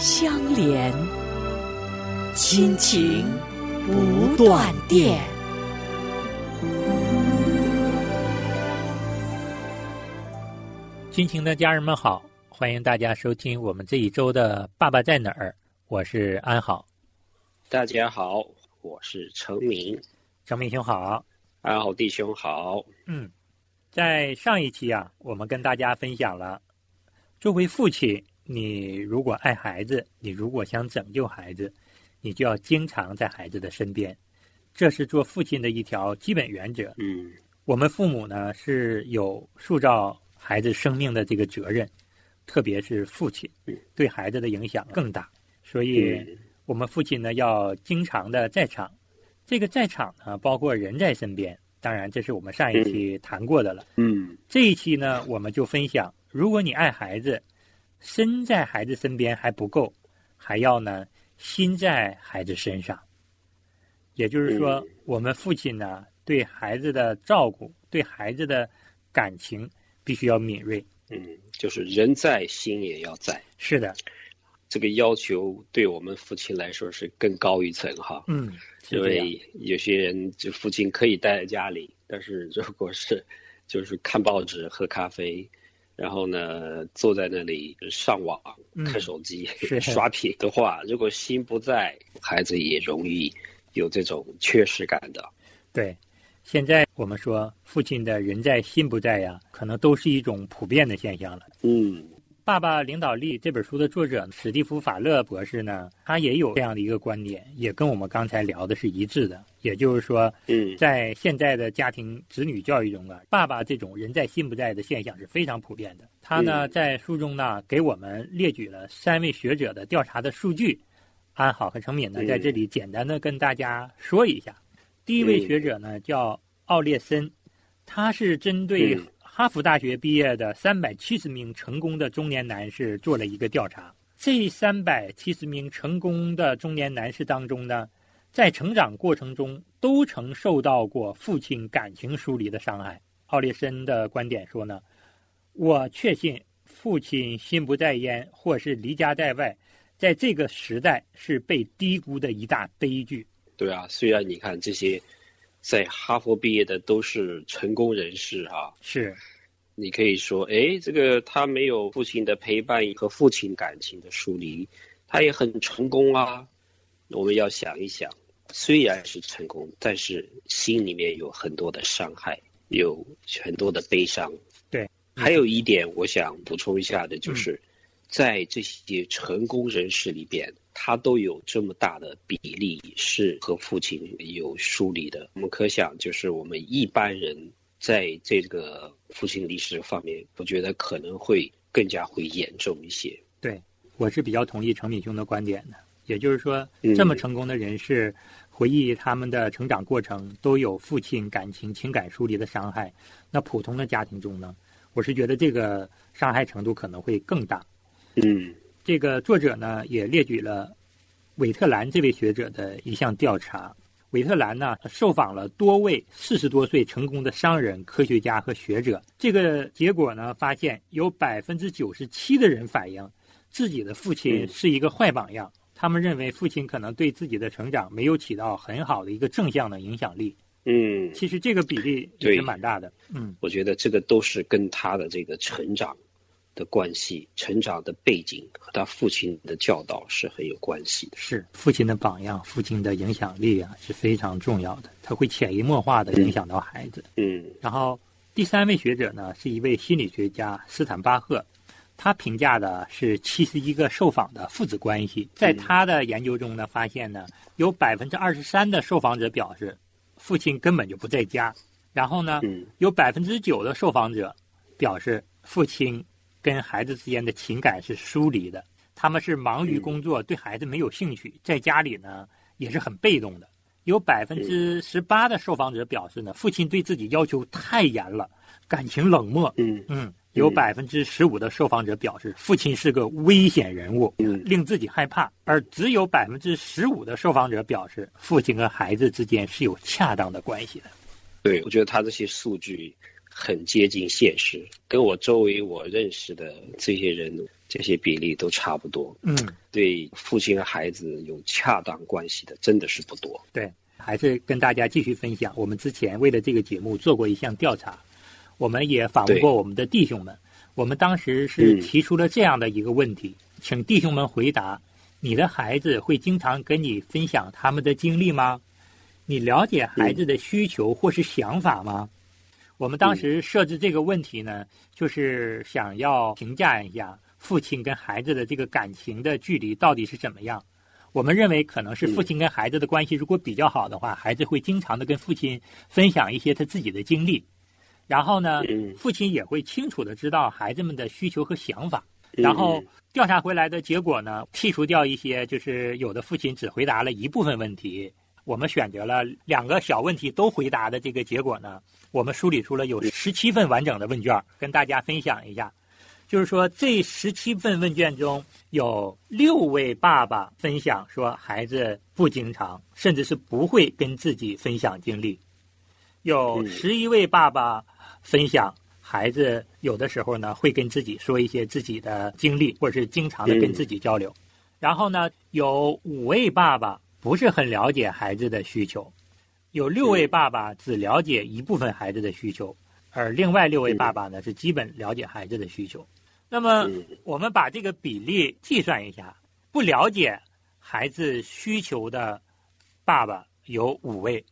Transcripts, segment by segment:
相连，亲情不断电。亲情的家人们好，欢迎大家收听我们这一周的《爸爸在哪儿》，我是安好。大家好，我是程明。程明兄好，安好弟兄好。嗯，在上一期啊，我们跟大家分享了作为父亲。你如果爱孩子，你如果想拯救孩子，你就要经常在孩子的身边，这是做父亲的一条基本原则。嗯，我们父母呢是有塑造孩子生命的这个责任，特别是父亲，对孩子的影响更大。所以，我们父亲呢要经常的在场。这个在场呢，包括人在身边。当然，这是我们上一期谈过的了。嗯，这一期呢，我们就分享，如果你爱孩子。身在孩子身边还不够，还要呢心在孩子身上。也就是说，我们父亲呢对孩子的照顾，对孩子的感情必须要敏锐。嗯，就是人在心也要在。是的，这个要求对我们父亲来说是更高一层哈。嗯，因为有些人就父亲可以待在家里，但是如果是就是看报纸、喝咖啡。然后呢，坐在那里上网、看手机、刷屏的话，如果心不在，孩子也容易有这种缺失感的。对，现在我们说父亲的人在心不在呀，可能都是一种普遍的现象了。嗯。《爸爸领导力》这本书的作者史蒂夫·法勒博士呢，他也有这样的一个观点，也跟我们刚才聊的是一致的。也就是说，嗯，在现在的家庭子女教育中啊，爸爸这种人在心不在的现象是非常普遍的。他呢，在书中呢，给我们列举了三位学者的调查的数据。安好和成敏呢，在这里简单的跟大家说一下。第一位学者呢，叫奥列森，他是针对。哈佛大学毕业的三百七十名成功的中年男士做了一个调查，这三百七十名成功的中年男士当中呢，在成长过程中都曾受到过父亲感情疏离的伤害。奥利森的观点说呢，我确信父亲心不在焉或是离家在外，在这个时代是被低估的一大悲剧。对啊，虽然你看这些。在哈佛毕业的都是成功人士啊，是，你可以说，哎，这个他没有父亲的陪伴和父亲感情的疏离，他也很成功啊。我们要想一想，虽然是成功，但是心里面有很多的伤害，有很多的悲伤。对，还有一点我想补充一下的就是，在这些成功人士里边。他都有这么大的比例是和父亲有疏离的，我们可想，就是我们一般人在这个父亲离世方面，我觉得可能会更加会严重一些。对，我是比较同意程敏兄的观点的。也就是说，这么成功的人士回忆他们的成长过程，都有父亲感情情感疏离的伤害。那普通的家庭中呢，我是觉得这个伤害程度可能会更大。嗯。这个作者呢也列举了韦特兰这位学者的一项调查。韦特兰呢受访了多位四十多岁成功的商人、科学家和学者。这个结果呢发现，有百分之九十七的人反映自己的父亲是一个坏榜样。他们认为父亲可能对自己的成长没有起到很好的一个正向的影响力。嗯，其实这个比例也是蛮大的。嗯，我觉得这个都是跟他的这个成长。的关系、成长的背景和他父亲的教导是很有关系的。是父亲的榜样、父亲的影响力啊是非常重要的，他会潜移默化的影响到孩子。嗯。然后第三位学者呢是一位心理学家斯坦巴赫，他评价的是七十一个受访的父子关系，在他的研究中呢发现呢有百分之二十三的受访者表示父亲根本就不在家，然后呢有百分之九的受访者表示父亲。跟孩子之间的情感是疏离的，他们是忙于工作，对孩子没有兴趣，在家里呢也是很被动的。有百分之十八的受访者表示呢，父亲对自己要求太严了，感情冷漠。嗯。嗯，有百分之十五的受访者表示，父亲是个危险人物，嗯令自己害怕。而只有百分之十五的受访者表示，父亲和孩子之间是有恰当的关系的。对，我觉得他这些数据很接近现实，跟我周围我认识的这些人这些比例都差不多。嗯，对父亲和孩子有恰当关系的，真的是不多。对，还是跟大家继续分享。我们之前为了这个节目做过一项调查，我们也访问过我们的弟兄们。我们当时是嗯提出了这样的一个问题，请弟兄们回答：你的孩子会经常跟你分享他们的经历吗？你了解孩子的需求或是想法吗？我们当时设置这个问题呢，就是想要评价一下父亲跟孩子的这个感情的距离到底是怎么样。我们认为可能是父亲跟孩子的关系如果比较好的话，孩子会经常的跟父亲分享一些他自己的经历，然后呢，嗯。父亲也会清楚的知道孩子们的需求和想法。嗯。然后调查回来的结果呢，剔除掉一些就是有的父亲只回答了一部分问题，我们选择了两个小问题都回答的这个结果呢，我们梳理出了有十七份完整的问卷，跟大家分享一下。就是说，这十七份问卷中有六位爸爸分享说，孩子不经常，甚至是不会跟自己分享经历；有嗯。十一位爸爸分享，孩子有的时候呢会跟自己说一些自己的经历，或者是经常的跟自己交流。然后呢，有五位爸爸不是很了解孩子的需求，有六位爸爸只了解一部分孩子的需求，而另外六位爸爸呢是基本了解孩子的需求。那么嗯我们把这个比例计算一下，不了解孩子需求的爸爸有五位，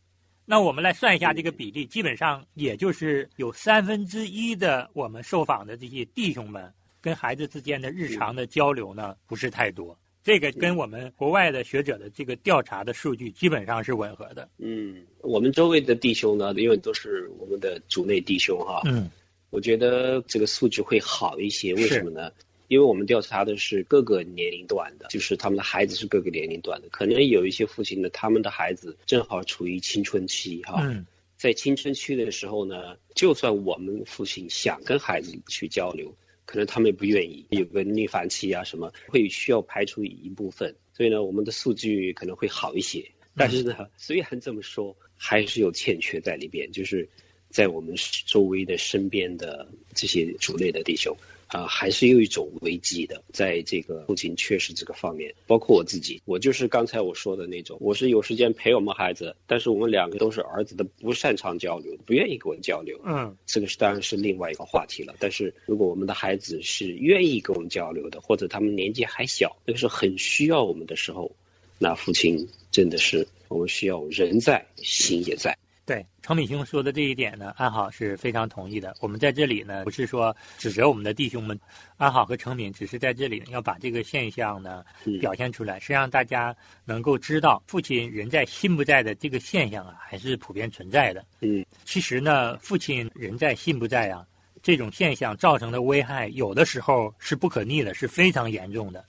那我们来算一下这个比例，基本上也就是有三分之一的我们受访的这些弟兄们跟孩子之间的日常的交流呢不是太多。这个跟我们国外的学者的这个调查的数据基本上是吻合的。嗯，我们周围的弟兄呢，因为都是我们的主内弟兄哈，嗯我觉得这个数据会好一些。为什么呢？因为我们调查的是各个年龄段的，就是他们的孩子是各个年龄段的。可能有一些父亲呢，他们的孩子正好处于青春期哈，嗯在青春期的时候呢，就算我们父亲想跟孩子去交流，可能他们也不愿意，有个逆反期啊什么，会需要排除一部分。所以呢，我们的数据可能会好一些。但是呢，虽然这么说，还是有欠缺在里边，就是在我们周围的身边的这些主内的弟兄。啊、还是有一种危机的，在这个父亲缺失这个方面，包括我自己，我就是刚才我说的那种，我是有时间陪我们孩子，但是我们两个都是儿子的，不擅长交流，不愿意跟我交流，嗯这个是当然是另外一个话题了。但是如果我们的孩子是愿意跟我们交流的，或者他们年纪还小，那个时候很需要我们的时候，那父亲真的是我们需要人在，心也在。对，程敏兄说的这一点呢，安好是非常同意的。我们在这里呢，不是说指责我们的弟兄们，安好和程敏只是在这里要把这个现象呢嗯表现出来，是让大家能够知道父亲人在心不在的这个现象啊，还是普遍存在的。嗯其实呢，父亲人在心不在啊，这种现象造成的危害，有的时候是不可逆的，是非常严重的。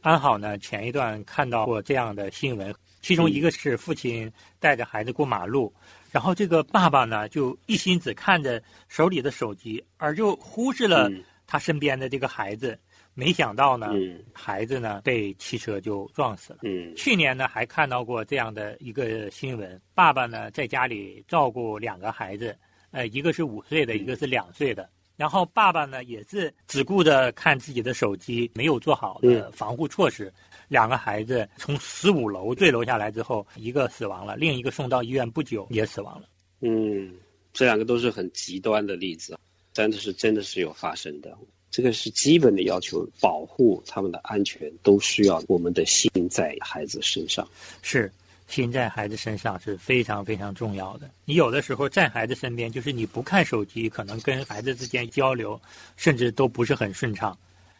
安好呢，前一段看到过这样的新闻，其中一个是父亲带着孩子过马路，然后这个爸爸呢就一心只看着手里的手机，而就忽视了嗯他身边的这个孩子。没想到呢，嗯孩子呢被汽车就撞死了。嗯去年呢，还看到过这样的一个新闻：爸爸呢在家里照顾两个孩子，呃，一个是五岁的，一个是两岁的。然后爸爸呢也是只顾着看自己的手机，没有做好的防护措施。两个孩子从十五楼坠楼下来之后，一个死亡了，另一个送到医院不久也死亡了。嗯，这两个都是很极端的例子，真的是真的是有发生的。这个是基本的要求，保护他们的安全，都需要我们的心在孩子身上。是，心在孩子身上是非常非常重要的。你有的时候在孩子身边，就是你不看手机，可能跟孩子之间交流，甚至都不是很顺畅。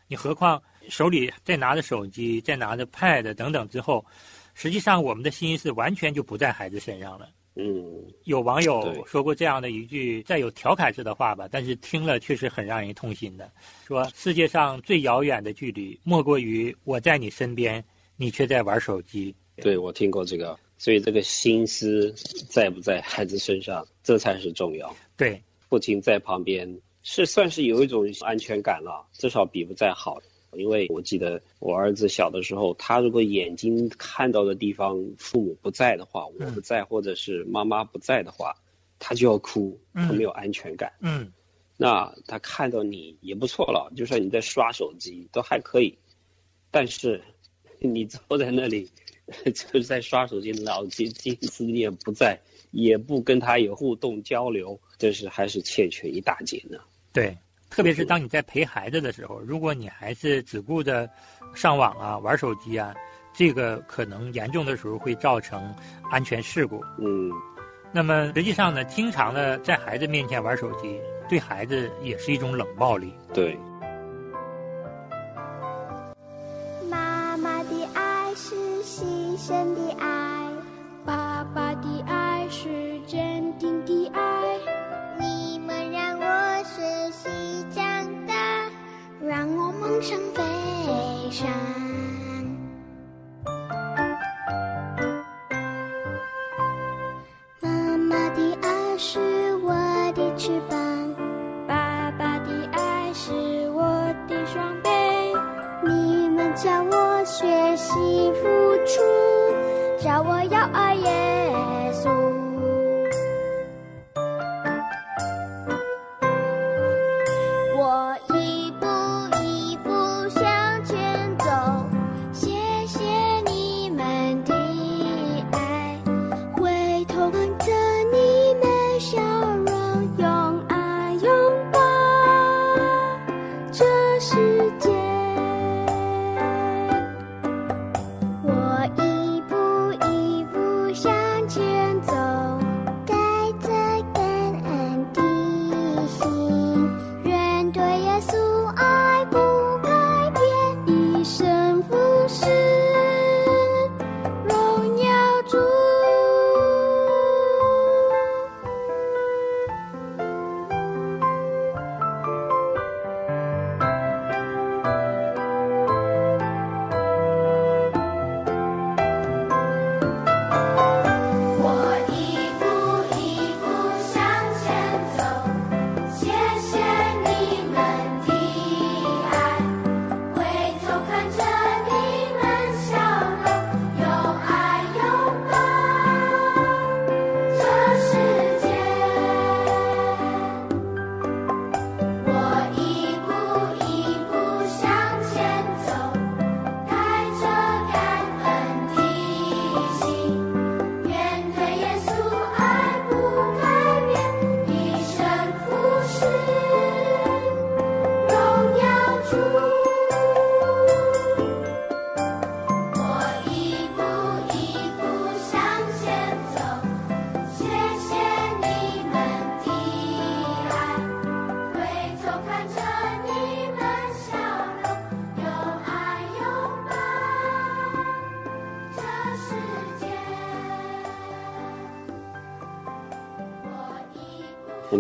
你何况手里再拿着手机，再拿着 Pad 等等之后，实际上我们的心是完全就不在孩子身上了。嗯，有网友说过这样的一句带有调侃式的话吧，但是听了确实很让人痛心的，说世界上最遥远的距离，莫过于我在你身边，你却在玩手机。对我听过这个，所以这个心思在不在孩子身上，这才是重要。对，父亲在旁边是算是有一种安全感了，至少比不在好。因为我记得我儿子小的时候，他如果眼睛看到的地方父母不在的话，我不在或者是妈妈不在的话，他就要哭，他没有安全感。嗯那他看到你也不错了，就算你在刷手机都还可以，但是你坐在那里 就是在刷手机，脑筋心思念不在，也不跟他有互动交流，这是还是欠缺一大截呢。对，特别是当你在陪孩子的时候，如果你还是只顾着上网啊、玩手机啊，这个可能严重的时候会造成安全事故。嗯，那么实际上呢，经常的在孩子面前玩手机，对孩子也是一种冷暴力。对，牺牲的爱，爸爸的爱是坚定的爱。你们让我学习长大，让我梦想飞翔。你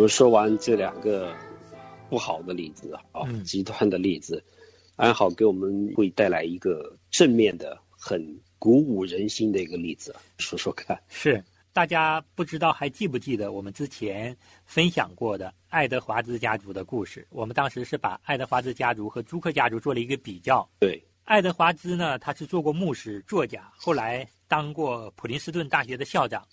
们说完这两个不好的例子啊，嗯极端的例子，安好给我们会带来一个正面的、很鼓舞人心的一个例子，说说看。是，大家不知道还记不记得我们之前分享过的爱德华兹家族的故事？我们当时是把爱德华兹家族和朱克家族做了一个比较。对，爱德华兹呢，他是做过牧师、作家，后来当过普林斯顿大学的校长。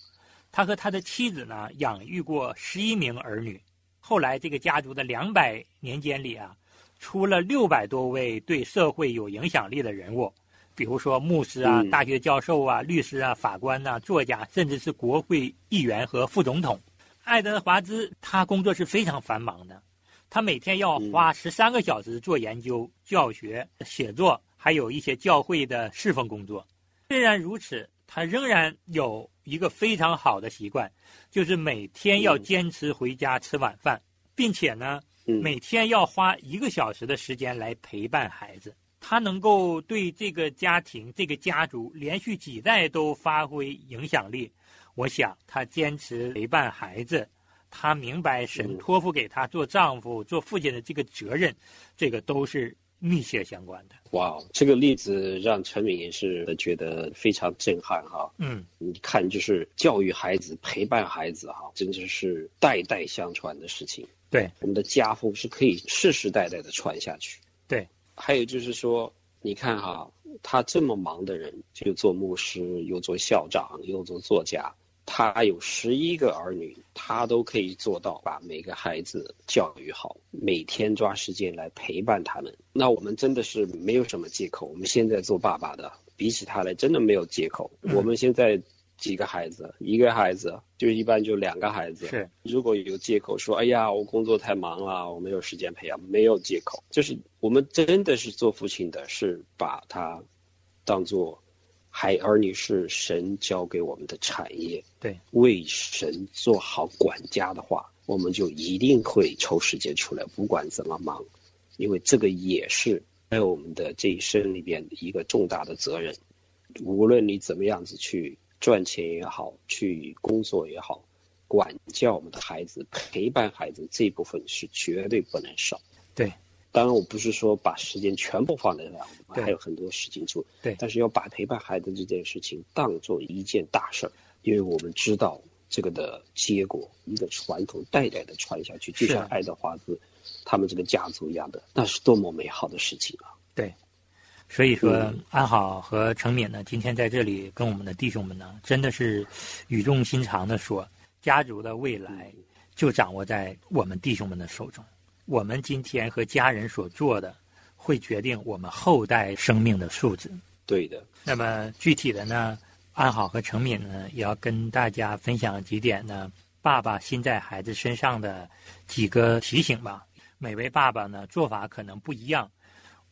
他和他的妻子呢，养育过十一名儿女。后来这个家族的两百年间里啊，出了六百多位对社会有影响力的人物，比如说牧师啊、嗯大学教授啊、律师啊、法官呐、作家，甚至是国会议员和副总统。爱德华兹他工作是非常繁忙的，他每天要花十三个小时做研究、教学、写作，还有一些教会的侍奉工作。虽然如此，他仍然有一个非常好的习惯，就是每天要坚持回家吃晚饭，并且呢，嗯。每天要花一个小时的时间来陪伴孩子。他能够对这个家庭、这个家族连续几代都发挥影响力，我想他坚持陪伴孩子，他明白神嗯。托付给他做丈夫、做父亲的这个责任，这个都是密切相关的。哇，这个例子让陈敏也是觉得非常震撼哈。嗯，你看，就是教育孩子、陪伴孩子哈，真的是代代相传的事情。对，我们的家风是可以世世代代的传下去。对，还有就是说，你看哈，他这么忙的人，就做牧师，又做校长，又做作家，他有十一个儿女，他都可以做到把每个孩子教育好，每天抓时间来陪伴他们。那我们真的是没有什么借口。我们现在做爸爸的，比起他来，真的没有借口。嗯我们现在几个孩子，一个孩子就一般就两个孩子。是如果有借口说，哎呀，我工作太忙了，我没有时间培养，没有借口。就是我们真的是做父亲的，是把他当做孩儿女是神交给我们的产业。对，为神做好管家的话，我们就一定会抽时间出来，不管怎么忙，因为这个也是在我们的这一生里边一个重大的责任。无论你怎么样子去赚钱也好，去工作也好，管教我们的孩子、陪伴孩子这一部分是绝对不能少。对，当然我不是说把时间全部放在那，我们还有很多事情做。对但是要把陪伴孩子这件事情当做一件大事儿，因为我们知道这个的结果，一个传统代代的传下去，就像爱德华兹他们这个家族一样的，那是多么美好的事情啊！对所以说嗯，安好和程敏呢，今天在这里跟我们的弟兄们呢，真的是语重心长的说，家族的未来就掌握在我们弟兄们的手中。我们今天和家人所做的，会决定我们后代生命的素质。对的，那么具体的呢，安好和成敏呢，也要跟大家分享几点呢，爸爸心在孩子身上的几个提醒吧。每位爸爸呢，做法可能不一样。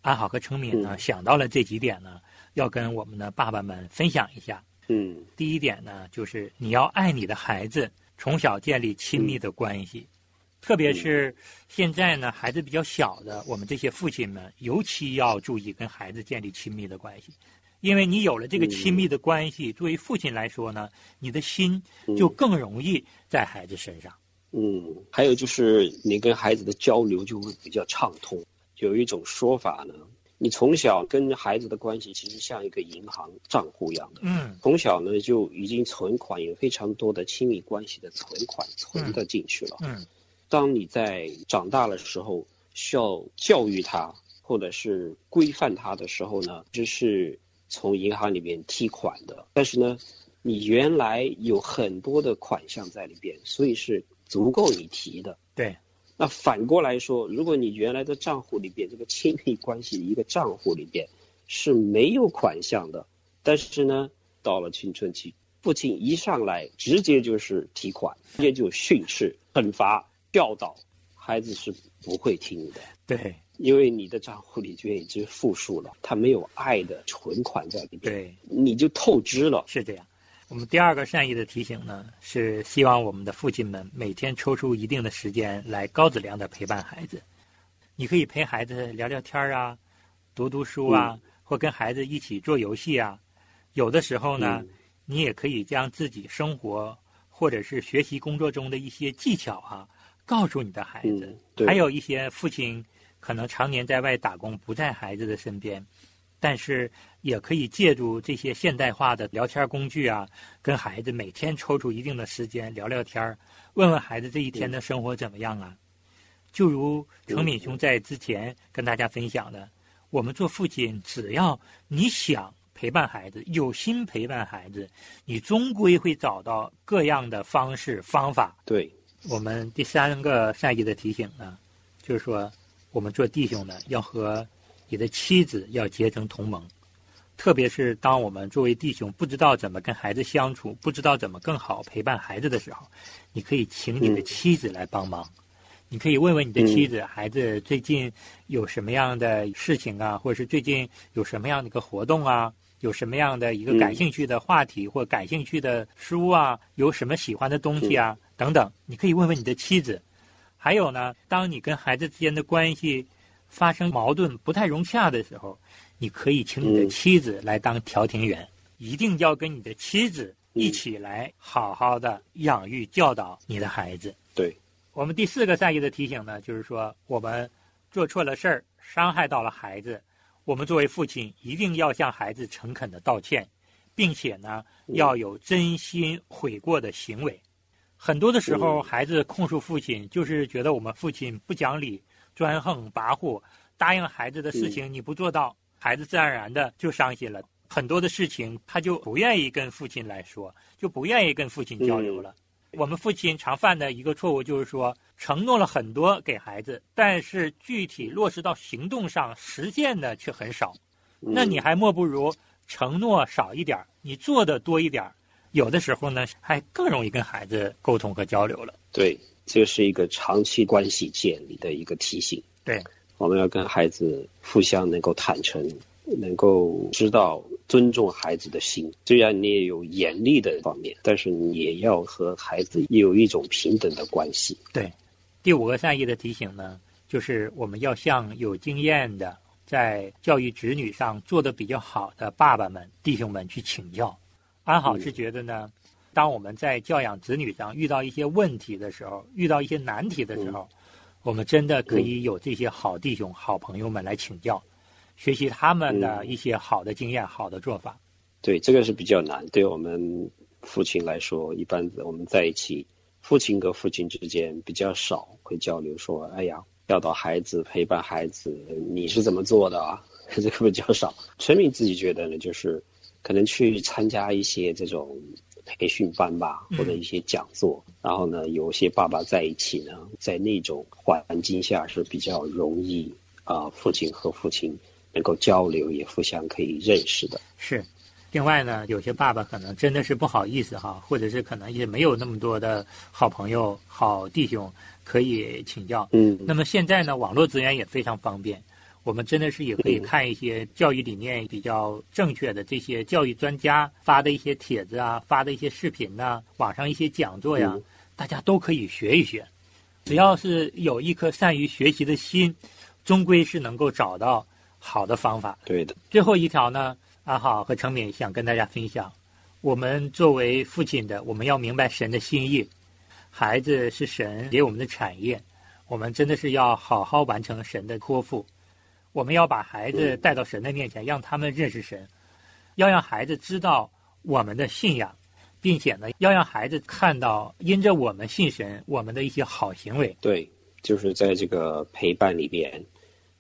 安好和成敏呢，嗯想到了这几点呢，要跟我们的爸爸们分享一下。嗯第一点呢，就是你要爱你的孩子，从小建立亲密的关系。特别是现在呢，孩子比较小的，我们这些父亲们尤其要注意跟孩子建立亲密的关系，因为你有了这个亲密的关系，作为父亲来说呢，你的心就更容易在孩子身上。嗯，还有就是你跟孩子的交流就会比较畅通。有一种说法呢，你从小跟孩子的关系其实像一个银行账户一样的，嗯从小呢就已经存款有非常多的亲密关系的存款存的进去了。嗯当你在长大的时候，需要教育他或者是规范他的时候呢，这是从银行里面提款的。但是呢，你原来有很多的款项在里边，所以是足够你提的。对，那反过来说，如果你原来的账户里边这个亲密关系的一个账户里边是没有款项的，但是呢，到了青春期，父亲一上来直接就是提款，直接就训斥、惩罚、教导，孩子是不会听的，对因为你的账户里边已经负数了，他没有爱的存款在里边，对，你就透支了。是这样。我们第二个善意的提醒呢，是希望我们的父亲们每天抽出一定的时间来高质量的陪伴孩子。你可以陪孩子聊聊天啊，读读书啊，或跟孩子一起做游戏啊。有的时候呢，嗯你也可以将自己生活或者是学习工作中的一些技巧啊，告诉你的孩子。还有一些父亲可能常年在外打工，不在孩子的身边，但是也可以借助这些现代化的聊天工具啊，跟孩子每天抽出一定的时间聊聊天儿问问孩子这一天的生活怎么样啊。就如程敏兄在之前跟大家分享的，我们做父亲，只要你想陪伴孩子，有心陪伴孩子，你终归会找到各样的方式方法。对，我们第三个善意的提醒呢，就是说，我们做弟兄的要和你的妻子要结成同盟，特别是当我们作为弟兄不知道怎么跟孩子相处，不知道怎么更好陪伴孩子的时候，你可以请你的妻子来帮忙。你可以问问你的妻子，孩子最近有什么样的事情啊，或者是最近有什么样的一个活动啊，有什么样的一个感兴趣的话题、或感兴趣的书啊，有什么喜欢的东西啊、等等，你可以问问你的妻子。还有呢，当你跟孩子之间的关系发生矛盾、不太融洽的时候，你可以请你的妻子来当调停员，一定要跟你的妻子一起来好好的养育教导你的孩子。对，我们第四个善意的提醒呢，就是说我们做错了事儿，伤害到了孩子，我们作为父亲一定要向孩子诚恳的道歉，并且呢要有真心悔过的行为。很多的时候，嗯孩子控诉父亲，就是觉得我们父亲不讲理、专横跋扈，答应孩子的事情你不做到，孩子自然而然的就伤心了。很多的事情他就不愿意跟父亲来说，就不愿意跟父亲交流了。我们父亲常犯的一个错误就是说，承诺了很多给孩子，但是具体落实到行动上实现的却很少。那你还莫不如承诺少一点儿，你做的多一点儿。有的时候呢，还更容易跟孩子沟通和交流了。对，这是一个长期关系建立的一个提醒。对，我们要跟孩子互相能够坦诚，能够知道尊重孩子的心。虽然你也有严厉的方面，但是你也要和孩子有一种平等的关系。对，第五个善意的提醒呢，就是我们要向有经验的在教育子女上做的比较好的爸爸们、弟兄们去请教。安好是觉得呢，当我们在教养子女上遇到一些问题的时候，遇到一些难题的时候，我们真的可以有这些好弟兄、好朋友们来请教，学习他们的一些好的经验、好的做法。对，这个是比较难。对我们父亲来说，一般我们在一起，父亲和父亲之间比较少会交流说，哎呀，教导孩子、陪伴孩子，你是怎么做的啊？这个比较少。陈明自己觉得呢，就是可能去参加一些这种培训班吧，嗯或者一些讲座，然后呢，有些爸爸在一起呢，在那种环境下是比较容易啊、父亲和父亲能够交流，也互相可以认识的。是，另外呢，有些爸爸可能真的是不好意思哈，或者是可能也没有那么多的好朋友、好弟兄可以请教。嗯，那么现在呢，网络资源也非常方便，我们真的是也可以看一些教育理念比较正确的这些教育专家发的一些帖子啊，发的一些视频呐、网上一些讲座呀，嗯。大家都可以学一学。只要是有一颗善于学习的心，终归是能够找到好的方法。对的，最后一条呢，阿浩和程敏想跟大家分享，我们作为父亲的，我们要明白神的心意，孩子是神给我们的产业，我们真的是要好好完成神的托付，我们要把孩子带到神的面前，让他们认识神，要让孩子知道我们的信仰，并且呢，要让孩子看到因着我们信神，我们的一些好行为。对，就是在这个陪伴里边，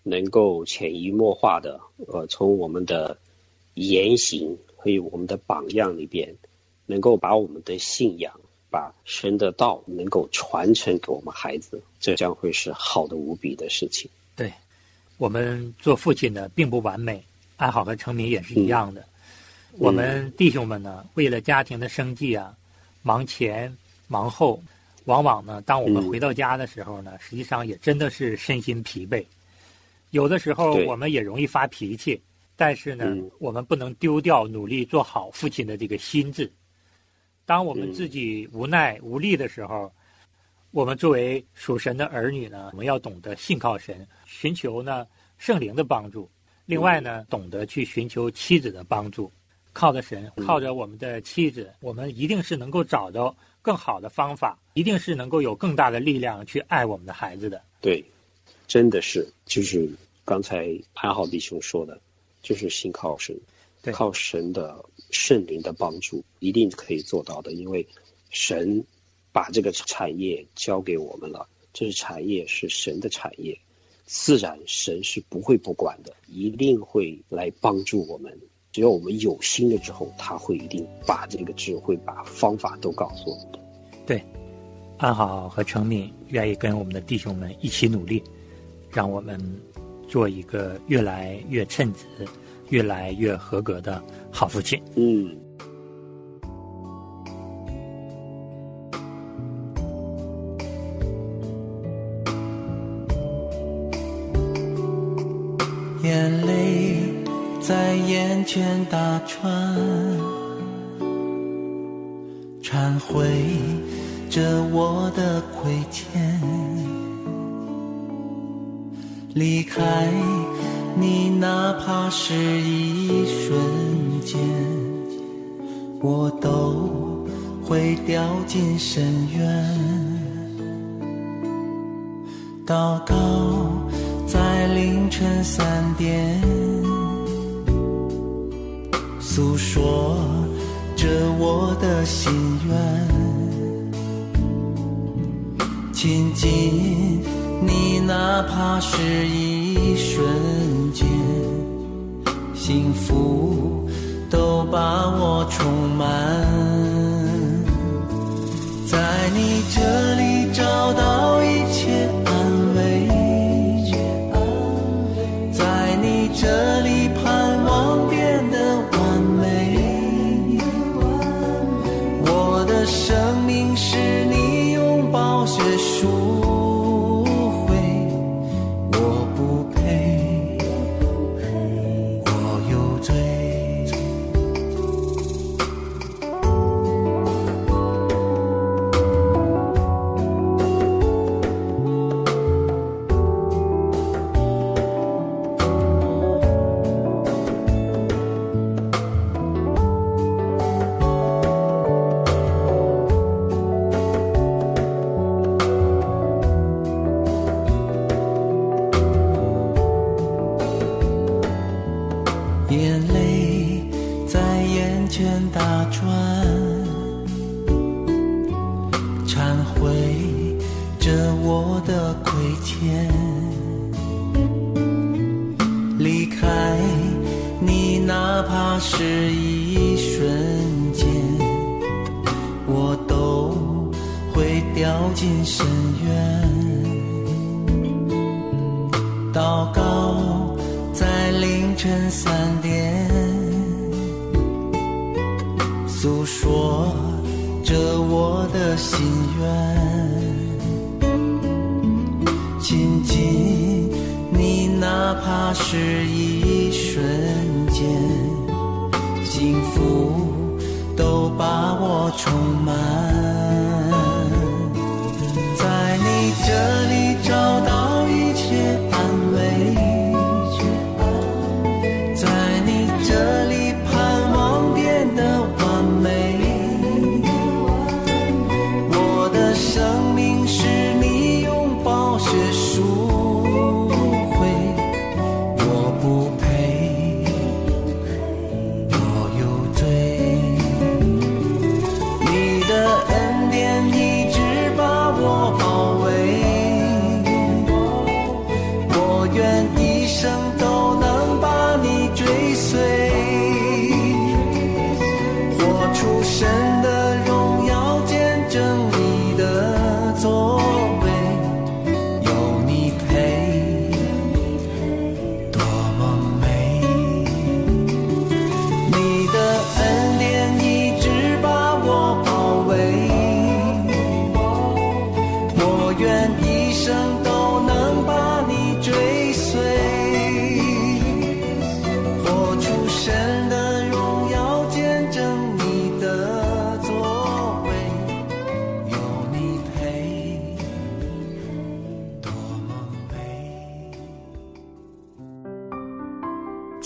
能够潜移默化的，呃，从我们的言行还有我们的榜样里边，能够把我们的信仰、把神的道能够传承给我们孩子，这将会是好的无比的事情。对，我们做父亲的并不完美，安好和成名也是一样的。我们弟兄们呢，为了家庭的生计啊，忙前忙后，往往呢，当我们嗯回到家的时候呢，实际上也真的是身心疲惫。有的时候我们也容易发脾气，但是呢，嗯我们不能丢掉努力做好父亲的这个心智。当我们嗯自己无奈无力的时候，我们作为属神的儿女呢，我们要懂得信靠神，寻求呢圣灵的帮助。另外呢，懂得去寻求妻子的帮助，靠着神，靠着我们的妻子，我们一定是能够找到更好的方法，一定是能够有更大的力量去爱我们的孩子的。对，真的是，就是刚才潘浩弟兄说的，就是信靠神，靠神的圣灵的帮助，一定可以做到的。因为神把这个产业交给我们了，这是产业是神的产业，自然神是不会不管的，一定会来帮助我们。只要我们有心了之后，他会一定把这个智慧、把方法都告诉我们的。对，安好和成敏愿意跟我们的弟兄们一起努力，让我们做一个越来越称职、越来越合格的好父亲。嗯。圈打转，忏悔着我的亏欠。离开你，哪怕是一瞬间，我都会掉进深渊。祷告在凌晨三点，诉说着我的心愿。亲近你，哪怕是一瞬间，幸福都把我充满。在你这里结束进深渊。祷告在凌晨三点，诉说着我的心愿。亲近你，哪怕是一瞬间，幸福都把我充满。